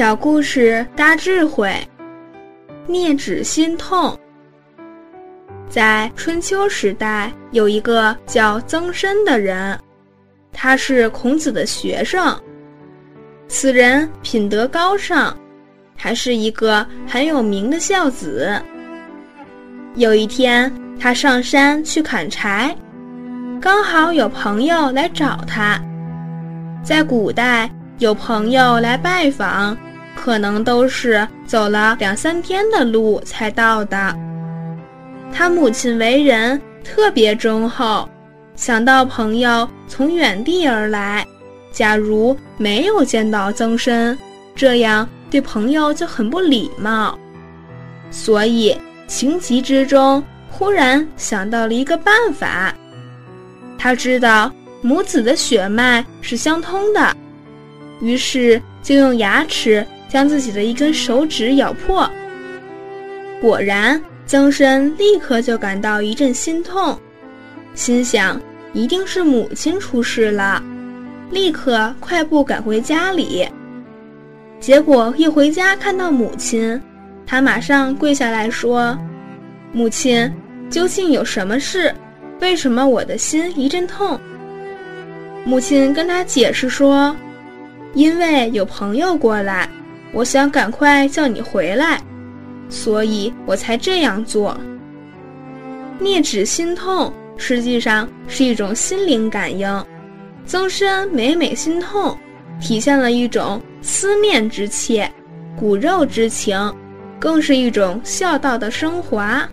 小故事大智慧，镊指心痛。在春秋时代，有一个叫曾参的人，他是孔子的学生。此人品德高尚，还是一个很有名的孝子。有一天，他上山去砍柴，刚好有朋友来找他。在古代。有朋友来拜访，可能都是走了两三天的路才到的。他母亲为人特别忠厚，想到朋友从远地而来，假如没有见到曾参，这样对朋友就很不礼貌。所以情急之中，忽然想到了一个办法。他知道母子的血脉是相通的。于是就用牙齿将自己的一根手指咬破，果然曾参立刻就感到一阵心痛，心想一定是母亲出事了，立刻快步赶回家里。结果一回家看到母亲，他马上跪下来说：“母亲，究竟有什么事？为什么我的心一阵痛？”母亲跟他解释说。因为有朋友过来，我想赶快叫你回来，所以我才这样做。灭指心痛实际上是一种心灵感应，曾参每每心痛，体现了一种思念之切、骨肉之情，更是一种孝道的升华。